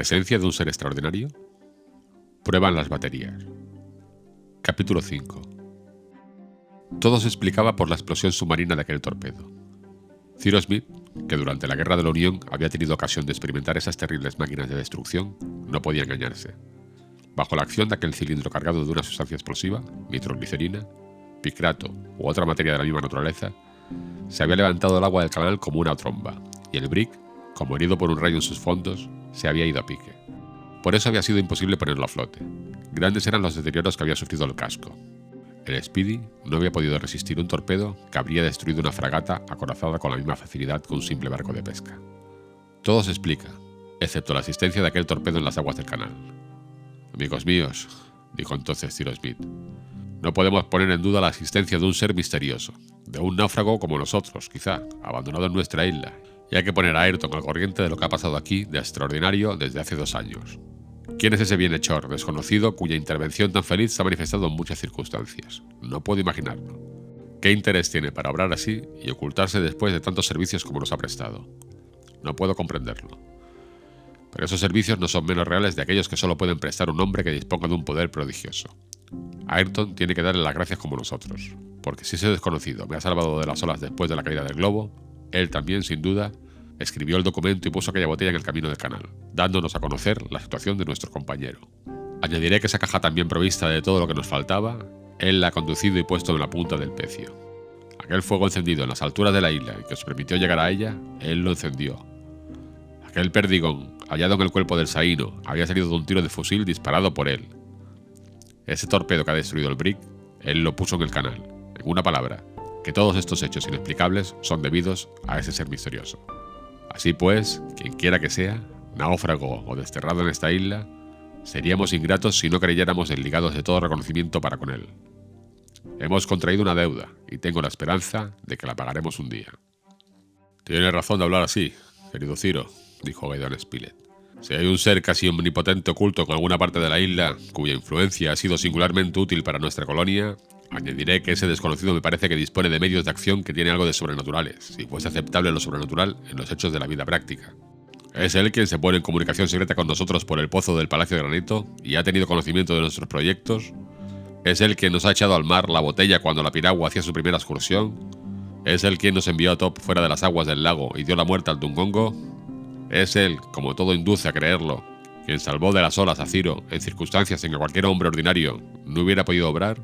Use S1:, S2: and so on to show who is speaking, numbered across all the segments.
S1: ¿Presencia de un ser extraordinario? Prueban las baterías. Capítulo 5 Todo se explicaba por la explosión submarina de aquel torpedo. Cyrus Smith, que durante la Guerra de la Unión había tenido ocasión de experimentar esas terribles máquinas de destrucción, no podía engañarse. Bajo la acción de aquel cilindro cargado de una sustancia explosiva, nitroglicerina, picrato u otra materia de la misma naturaleza, se había levantado el agua del canal como una tromba, y el brick, como herido por un rayo en sus fondos, se había ido a pique. Por eso había sido imposible ponerlo a flote. Grandes eran los deterioros que había sufrido el casco, el Speedy no había podido resistir un torpedo que habría destruido una fragata acorazada con la misma facilidad que un simple barco de pesca. Todo se explica, excepto la existencia de aquel torpedo en las aguas del canal. Amigos míos, dijo entonces Cyrus Smith, no podemos poner en duda la existencia de un ser misterioso, de un náufrago como nosotros, quizá, abandonado en nuestra isla, y hay que poner a Ayrton al corriente de lo que ha pasado aquí de extraordinario desde hace dos años. ¿Quién es ese bienhechor desconocido cuya intervención tan feliz se ha manifestado en muchas circunstancias? No puedo imaginarlo. ¿Qué interés tiene para obrar así y ocultarse después de tantos servicios como nos ha prestado? No puedo comprenderlo. Pero esos servicios no son menos reales de aquellos que solo pueden prestar un hombre que disponga de un poder prodigioso. Ayrton tiene que darle las gracias como nosotros, porque si ese desconocido me ha salvado de las olas después de la caída del globo, él también, sin duda, escribió el documento y puso aquella botella en el camino del canal, dándonos a conocer la situación de nuestro compañero. Añadiré que esa caja también provista de todo lo que nos faltaba, él la ha conducido y puesto en la punta del pecio. Aquel fuego encendido en las alturas de la isla y que os permitió llegar a ella, él lo encendió. Aquel perdigón, hallado en el cuerpo del Saíno, había salido de un tiro de fusil disparado por él. Ese torpedo que ha destruido el Brick, él lo puso en el canal. En una palabra, que todos estos hechos inexplicables son debidos a ese ser misterioso. Así pues, quien quiera que sea, náufrago o desterrado en esta isla, seríamos ingratos si no creyéramos desligados de todo reconocimiento para con él. Hemos contraído una deuda y tengo la esperanza de que la pagaremos un día. Tienes razón de hablar así, querido Ciro, dijo Gaidon Spilett. Si hay un ser casi omnipotente oculto en alguna parte de la isla, cuya influencia ha sido singularmente útil para nuestra colonia, Añadiré que ese desconocido me parece que dispone de medios de acción que tiene algo de sobrenaturales, si fuese aceptable lo sobrenatural en los hechos de la vida práctica. Es él quien se pone en comunicación secreta con nosotros por el pozo del Palacio de Granito y ha tenido conocimiento de nuestros proyectos. Es él quien nos ha echado al mar la botella cuando la piragua hacía su primera excursión. Es él quien nos envió a Top fuera de las aguas del lago y dio la muerte al Dungongo. Es él, como todo induce a creerlo, quien salvó de las olas a Ciro en circunstancias en que cualquier hombre ordinario no hubiera podido obrar.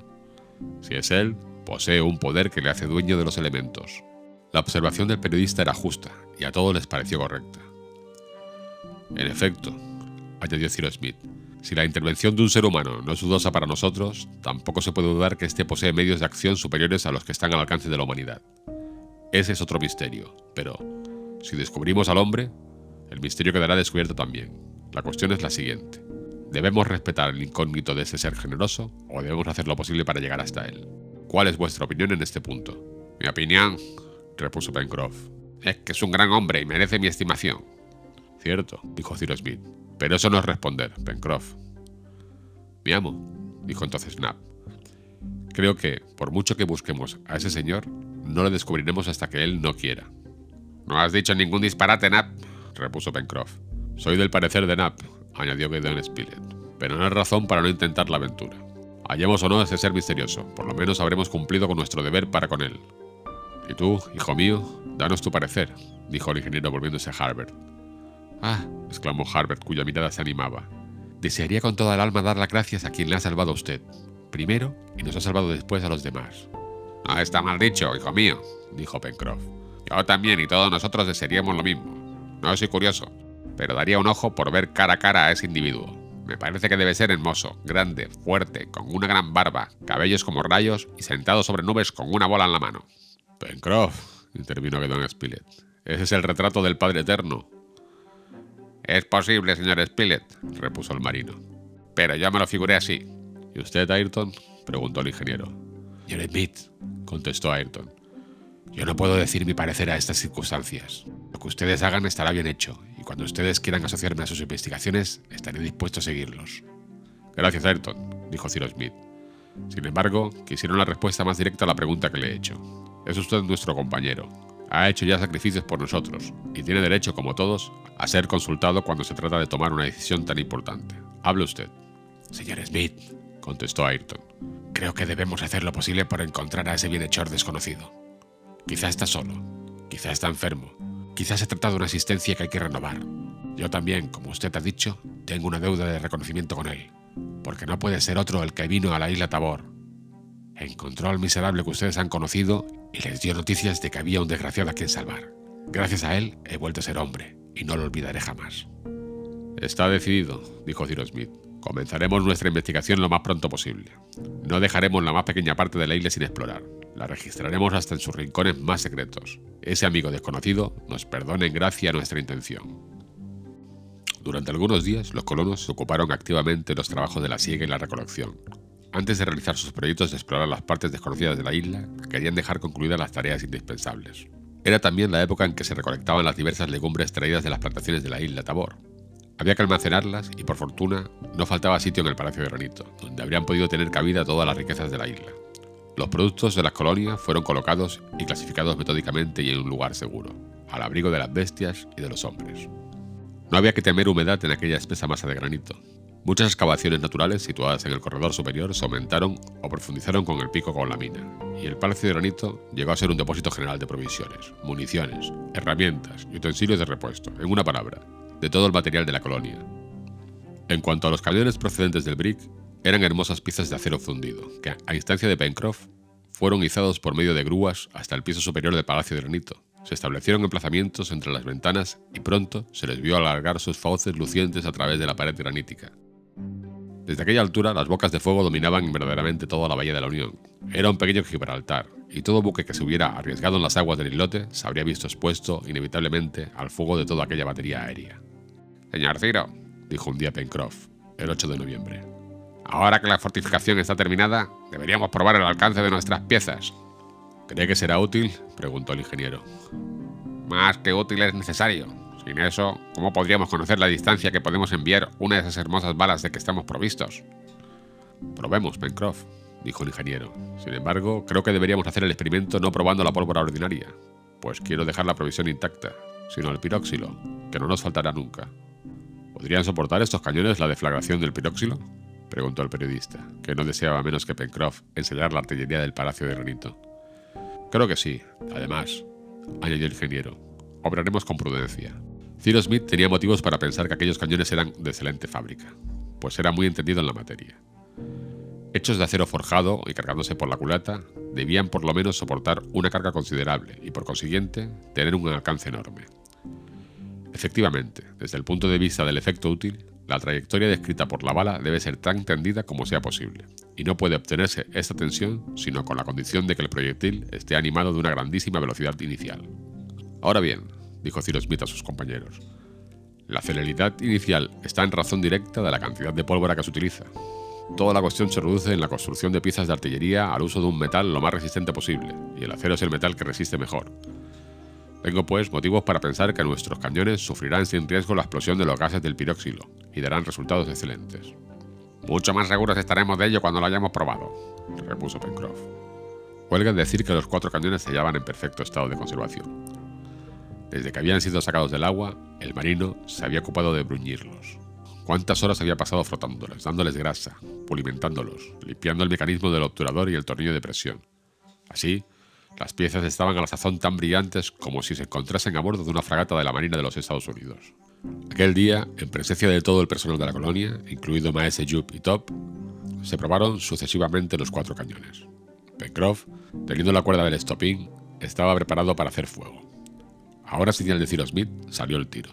S1: Si es él, posee un poder que le hace dueño de los elementos. La observación del periodista era justa y a todos les pareció correcta. En efecto, añadió Cyrus Smith, si la intervención de un ser humano no es dudosa para nosotros, tampoco se puede dudar que éste posee medios de acción superiores a los que están al alcance de la humanidad. Ese es otro misterio, pero si descubrimos al hombre, el misterio quedará descubierto también. La cuestión es la siguiente. ¿Debemos respetar el incógnito de ese ser generoso o debemos hacer lo posible para llegar hasta él? ¿Cuál es vuestra opinión en este punto?
S2: Mi opinión, repuso Pencroff, es que es un gran hombre y merece mi estimación.
S1: Cierto, dijo Cyrus Smith, pero eso no es responder, Pencroff.
S2: Mi amo, dijo entonces Snap.
S1: Creo que, por mucho que busquemos a ese señor, no lo descubriremos hasta que él no quiera.
S2: No has dicho ningún disparate, Nap, repuso Pencroff.
S1: Soy del parecer de Nap, añadió Gideon Spilett, pero no hay razón para no intentar la aventura. Hallemos o no ese ser misterioso, por lo menos habremos cumplido con nuestro deber para con él. Y tú, hijo mío, danos tu parecer, dijo el ingeniero volviéndose a Harbert.
S3: Ah, exclamó Harbert, cuya mirada se animaba. Desearía con toda el alma dar las gracias a quien le ha salvado a usted, primero, y nos ha salvado después a los demás.
S2: No está mal dicho, hijo mío, dijo Pencroff. Yo también y todos nosotros desearíamos lo mismo. No soy curioso, pero daría un ojo por ver cara a cara a ese individuo. Me parece que debe ser hermoso, grande, fuerte, con una gran barba, cabellos como rayos y sentado sobre nubes con una bola en la mano.
S1: Pencroff, intervino Gedon Spilett. Ese es el retrato del Padre Eterno.
S2: Es posible, señor Spilett, repuso el marino. Pero yo me lo figuré así.
S1: ¿Y usted, Ayrton? preguntó el ingeniero.
S3: Señor contestó Ayrton. Yo no puedo decir mi parecer a estas circunstancias. Lo que ustedes hagan estará bien hecho, cuando ustedes quieran asociarme a sus investigaciones, estaré dispuesto a seguirlos.
S1: Gracias, Ayrton, dijo Cyrus Smith. Sin embargo, quisiera una respuesta más directa a la pregunta que le he hecho. Es usted nuestro compañero.
S2: Ha hecho ya sacrificios por nosotros y tiene derecho, como todos, a ser consultado cuando se trata de tomar una decisión tan importante. Hable usted.
S3: Señor Smith, contestó Ayrton, creo que debemos hacer lo posible por encontrar a ese bienhechor desconocido. Quizá está solo, quizá está enfermo, quizá se trata de una asistencia que hay que renovar. Yo también, como usted ha dicho, tengo una deuda de reconocimiento con él, porque no puede ser otro el que vino a la isla Tabor. Encontró al miserable que ustedes han conocido y les dio noticias de que había un desgraciado a quien salvar. Gracias a él he vuelto a ser hombre y no lo olvidaré jamás.
S2: Está decidido, dijo Cyrus Smith. Comenzaremos nuestra investigación lo más pronto posible. No dejaremos la más pequeña parte de la isla sin explorar. La registraremos hasta en sus rincones más secretos. Ese amigo desconocido nos perdone en gracia nuestra intención. Durante algunos días, los colonos se ocuparon activamente los trabajos de la siega y la recolección. Antes de realizar sus proyectos de explorar las partes desconocidas de la isla, querían dejar concluidas las tareas indispensables. Era también la época en que se recolectaban las diversas legumbres traídas de las plantaciones de la isla Tabor, había que almacenarlas y por fortuna no faltaba sitio en el Palacio de Granito, donde habrían podido tener cabida todas las riquezas de la isla. Los productos de las colonias fueron colocados y clasificados metódicamente y en un lugar seguro, al abrigo de las bestias y de los hombres. No había que temer humedad en aquella espesa masa de granito. Muchas excavaciones naturales situadas en el corredor superior se aumentaron o profundizaron con el pico con la mina, y el Palacio de Granito llegó a ser un depósito general de provisiones, municiones, herramientas y utensilios de repuesto, en una palabra, de todo el material de la colonia. En cuanto a los camiones procedentes del Brick, eran hermosas piezas de acero fundido, que, a instancia de Pencroff, fueron izados por medio de grúas hasta el piso superior del Palacio de Granito. Se establecieron emplazamientos entre las ventanas y pronto se les vio alargar sus fauces lucientes a través de la pared granítica. Desde aquella altura, las bocas de fuego dominaban verdaderamente toda la bahía de la Unión. Era un pequeño Gibraltar, y todo buque que se hubiera arriesgado en las aguas del islote se habría visto expuesto inevitablemente al fuego de toda aquella batería aérea. Señor Ciro, dijo un día Pencroff, el 8 de noviembre. Ahora que la fortificación está terminada, deberíamos probar el alcance de nuestras piezas.
S3: ¿Cree que será útil? preguntó el ingeniero.
S2: Más que útil es necesario. Sin eso, ¿cómo podríamos conocer la distancia que podemos enviar una de esas hermosas balas de que estamos provistos?
S3: Probemos, Pencroff, dijo el ingeniero. Sin embargo, creo que deberíamos hacer el experimento no probando la pólvora ordinaria, pues quiero dejar la provisión intacta, sino el piróxilo, que no nos faltará nunca. ¿Podrían soportar estos cañones la deflagración del piróxilo? Preguntó el periodista, que no deseaba menos que Pencroff enseñar la artillería del Palacio de Granito. Creo que sí. Además, añadió el ingeniero, obraremos con prudencia. Cyrus Smith tenía motivos para pensar que aquellos cañones eran de excelente fábrica, pues era muy entendido en la materia. Hechos de acero forjado y cargándose por la culata, debían por lo menos soportar una carga considerable y por consiguiente tener un alcance enorme. Efectivamente, desde el punto de vista del efecto útil, la trayectoria descrita por la bala debe ser tan tendida como sea posible, y no puede obtenerse esta tensión sino con la condición de que el proyectil esté animado de una grandísima velocidad inicial. Ahora bien, dijo Cyrus Smith a sus compañeros, la celeridad inicial está en razón directa de la cantidad de pólvora que se utiliza. Toda la cuestión se reduce en la construcción de piezas de artillería al uso de un metal lo más resistente posible, y el acero es el metal que resiste mejor, tengo pues motivos para pensar que nuestros cañones sufrirán sin riesgo la explosión de los gases del piróxilo y darán resultados excelentes.
S2: Mucho más seguros estaremos de ello cuando lo hayamos probado, repuso Pencroff.
S3: Huelga decir que los cuatro cañones se hallaban en perfecto estado de conservación. Desde que habían sido sacados del agua, el marino se había ocupado de bruñirlos. ¿Cuántas horas había pasado frotándoles, dándoles grasa, pulimentándolos, limpiando el mecanismo del obturador y el tornillo de presión? Así, las piezas estaban a la sazón tan brillantes como si se encontrasen a bordo de una fragata de la Marina de los Estados Unidos. Aquel día, en presencia de todo el personal de la colonia, incluido Maese Jup y Top, se probaron sucesivamente los cuatro cañones. Pencroff, teniendo la cuerda del estopín, estaba preparado para hacer fuego. Ahora, señal de Cyrus Smith, salió el tiro.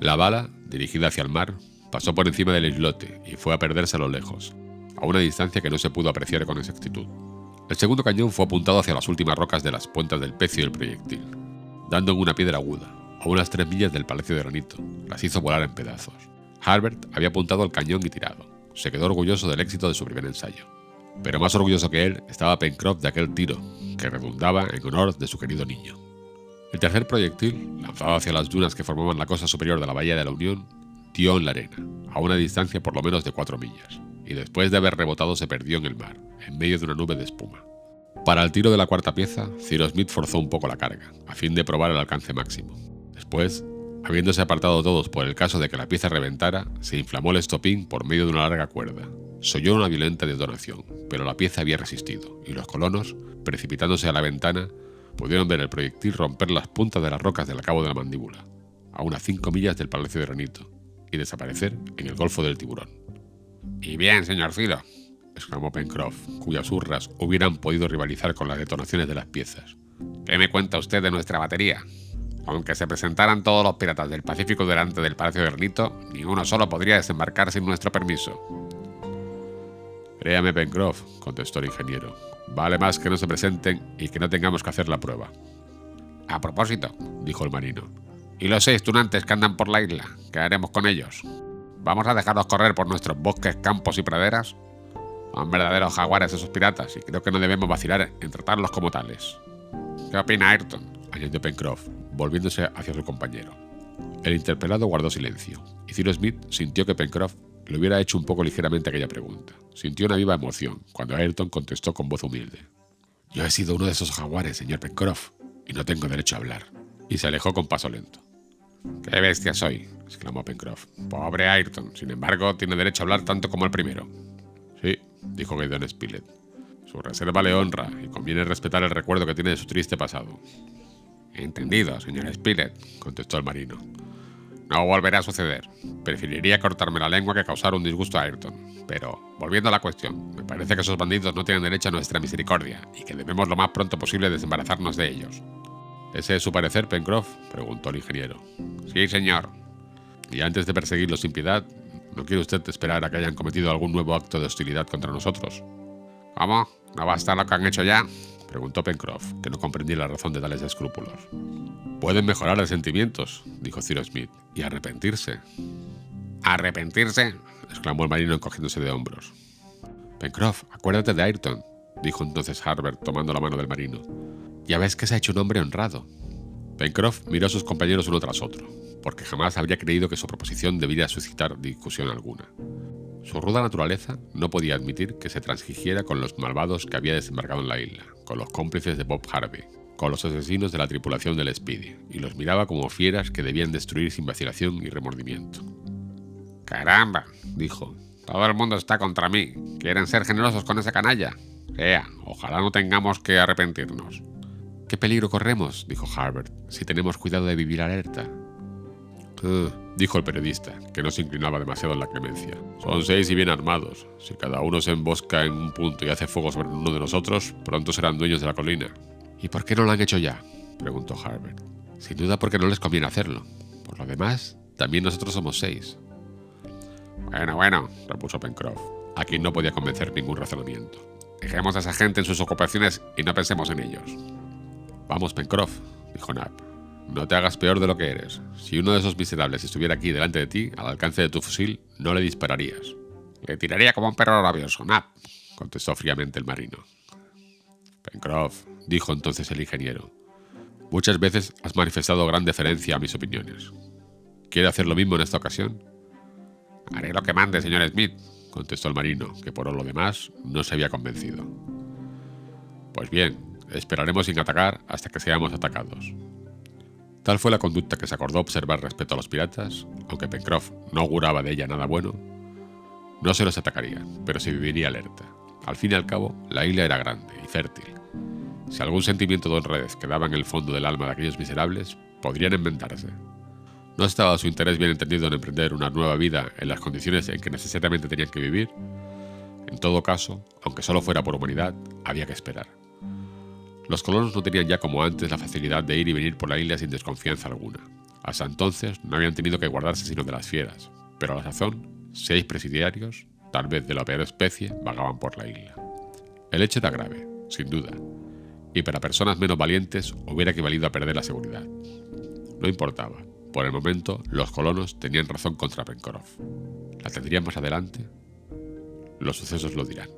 S3: La bala, dirigida hacia el mar, pasó por encima del islote y fue a perderse a lo lejos, a una distancia que no se pudo apreciar con exactitud. El segundo cañón fue apuntado hacia las últimas rocas de las puentas del pecio del proyectil, dando en una piedra aguda, a unas tres millas del Palacio de Granito. Las hizo volar en pedazos. Harbert había apuntado al cañón y tirado. Se quedó orgulloso del éxito de su primer ensayo. Pero más orgulloso que él estaba Pencroff de aquel tiro, que redundaba en honor de su querido niño. El tercer proyectil, lanzado hacia las dunas que formaban la costa superior de la Bahía de la Unión, dio en la arena, a una distancia por lo menos de cuatro millas y después de haber rebotado se perdió en el mar, en medio de una nube de espuma.
S1: Para el tiro de la cuarta pieza, Cyrus Smith forzó un poco la carga, a fin de probar el alcance máximo. Después, habiéndose apartado todos por el caso de que la pieza reventara, se inflamó el estopín por medio de una larga cuerda. Soyó una violenta detonación, pero la pieza había resistido, y los colonos, precipitándose a la ventana, pudieron ver el proyectil romper las puntas de las rocas del cabo de la mandíbula, a unas cinco millas del Palacio de Granito, y desaparecer en el Golfo del Tiburón.
S2: Y bien, señor Ciro,
S1: exclamó Pencroff, cuyas hurras hubieran podido rivalizar con las detonaciones de las piezas.
S2: ¿Qué me cuenta usted de nuestra batería? Aunque se presentaran todos los piratas del Pacífico delante del Palacio de Granito, ni uno solo podría desembarcar sin nuestro permiso.
S1: Créame, Pencroff, contestó el ingeniero. Vale más que no se presenten y que no tengamos que hacer la prueba.
S2: A propósito, dijo el marino, ¿y los seis tunantes que andan por la isla? ¿Qué haremos con ellos? ¿Vamos a dejarlos correr por nuestros bosques, campos y praderas? Son verdaderos jaguares esos piratas y creo que no debemos vacilar en tratarlos como tales. ¿Qué opina Ayrton?
S1: añadió Pencroff, volviéndose hacia su compañero. El interpelado guardó silencio, y Cyrus Smith sintió que Pencroff le hubiera hecho un poco ligeramente aquella pregunta. Sintió una viva emoción cuando Ayrton contestó con voz humilde. Yo he sido uno de esos jaguares, señor Pencroff, y no tengo derecho a hablar. Y se alejó con paso lento.
S2: ¡Qué bestia soy! Exclamó Pencroff. Pobre Ayrton, sin embargo, tiene derecho a hablar tanto como el primero.
S1: Sí, dijo Gideon Spilett. Su reserva le honra y conviene respetar el recuerdo que tiene de su triste pasado.
S2: Entendido, señor Spilett, contestó el marino. No volverá a suceder. Preferiría cortarme la lengua que causar un disgusto a Ayrton. Pero, volviendo a la cuestión, me parece que esos bandidos no tienen derecho a nuestra misericordia y que debemos lo más pronto posible desembarazarnos de ellos.
S1: ¿Ese es su parecer, Pencroff? preguntó el ingeniero.
S2: Sí, señor.
S1: Y antes de perseguirlos sin piedad, ¿no quiere usted esperar a que hayan cometido algún nuevo acto de hostilidad contra nosotros?
S2: ¿Cómo? ¿No basta lo que han hecho ya?
S1: preguntó Pencroff, que no comprendía la razón de tales escrúpulos. Pueden mejorar los sentimientos, dijo Cyrus Smith, y arrepentirse.
S2: ¿Arrepentirse?
S1: exclamó el marino encogiéndose de hombros. Pencroff, acuérdate de Ayrton, dijo entonces Harbert tomando la mano del marino. Ya ves que se ha hecho un hombre honrado. Pencroff miró a sus compañeros uno tras otro, porque jamás habría creído que su proposición debiera suscitar discusión alguna. Su ruda naturaleza no podía admitir que se transigiera con los malvados que había desembarcado en la isla, con los cómplices de Bob Harvey, con los asesinos de la tripulación del Speedy, y los miraba como fieras que debían destruir sin vacilación y remordimiento.
S2: Caramba, dijo, todo el mundo está contra mí. ¿Quieren ser generosos con esa canalla? Ea, ojalá no tengamos que arrepentirnos.
S1: ¿Qué peligro corremos? dijo Harbert, si tenemos cuidado de vivir alerta. Ah, dijo el periodista, que no se inclinaba demasiado en la clemencia. Son seis y bien armados. Si cada uno se embosca en un punto y hace fuego sobre uno de nosotros, pronto serán dueños de la colina. ¿Y por qué no lo han hecho ya? preguntó Harbert. Sin duda porque no les conviene hacerlo. Por lo demás, también nosotros somos seis.
S2: Bueno, bueno, repuso Pencroff,
S1: a quien no podía convencer ningún razonamiento.
S2: Dejemos a esa gente en sus ocupaciones y no pensemos en ellos.
S1: Vamos, Pencroff, dijo Nab. No te hagas peor de lo que eres. Si uno de esos miserables estuviera aquí delante de ti, al alcance de tu fusil, no le dispararías.
S2: Le tiraría como un perro rabioso, Nab,
S1: contestó fríamente el marino. Pencroff, dijo entonces el ingeniero, muchas veces has manifestado gran deferencia a mis opiniones. ¿Quiere hacer lo mismo en esta ocasión?
S2: Haré lo que mande, señor Smith,
S1: contestó el marino, que por lo demás no se había convencido. Pues bien, esperaremos sin atacar hasta que seamos atacados. Tal fue la conducta que se acordó observar respecto a los piratas, aunque Pencroff no auguraba de ella nada bueno. No se los atacaría, pero se viviría alerta. Al fin y al cabo, la isla era grande y fértil. Si algún sentimiento de honradez quedaba en el fondo del alma de aquellos miserables, podrían inventarse. ¿No estaba su interés bien entendido en emprender una nueva vida en las condiciones en que necesariamente tenían que vivir? En todo caso, aunque solo fuera por humanidad, había que esperar. Los colonos no tenían ya como antes la facilidad de ir y venir por la isla sin desconfianza alguna. Hasta entonces no habían tenido que guardarse sino de las fieras, pero a la sazón, seis presidiarios, tal vez de la peor especie, vagaban por la isla. El hecho era grave, sin duda, y para personas menos valientes hubiera equivalido a perder la seguridad. No importaba, por el momento los colonos tenían razón contra Pencroff. ¿La tendrían más adelante? Los sucesos lo dirán.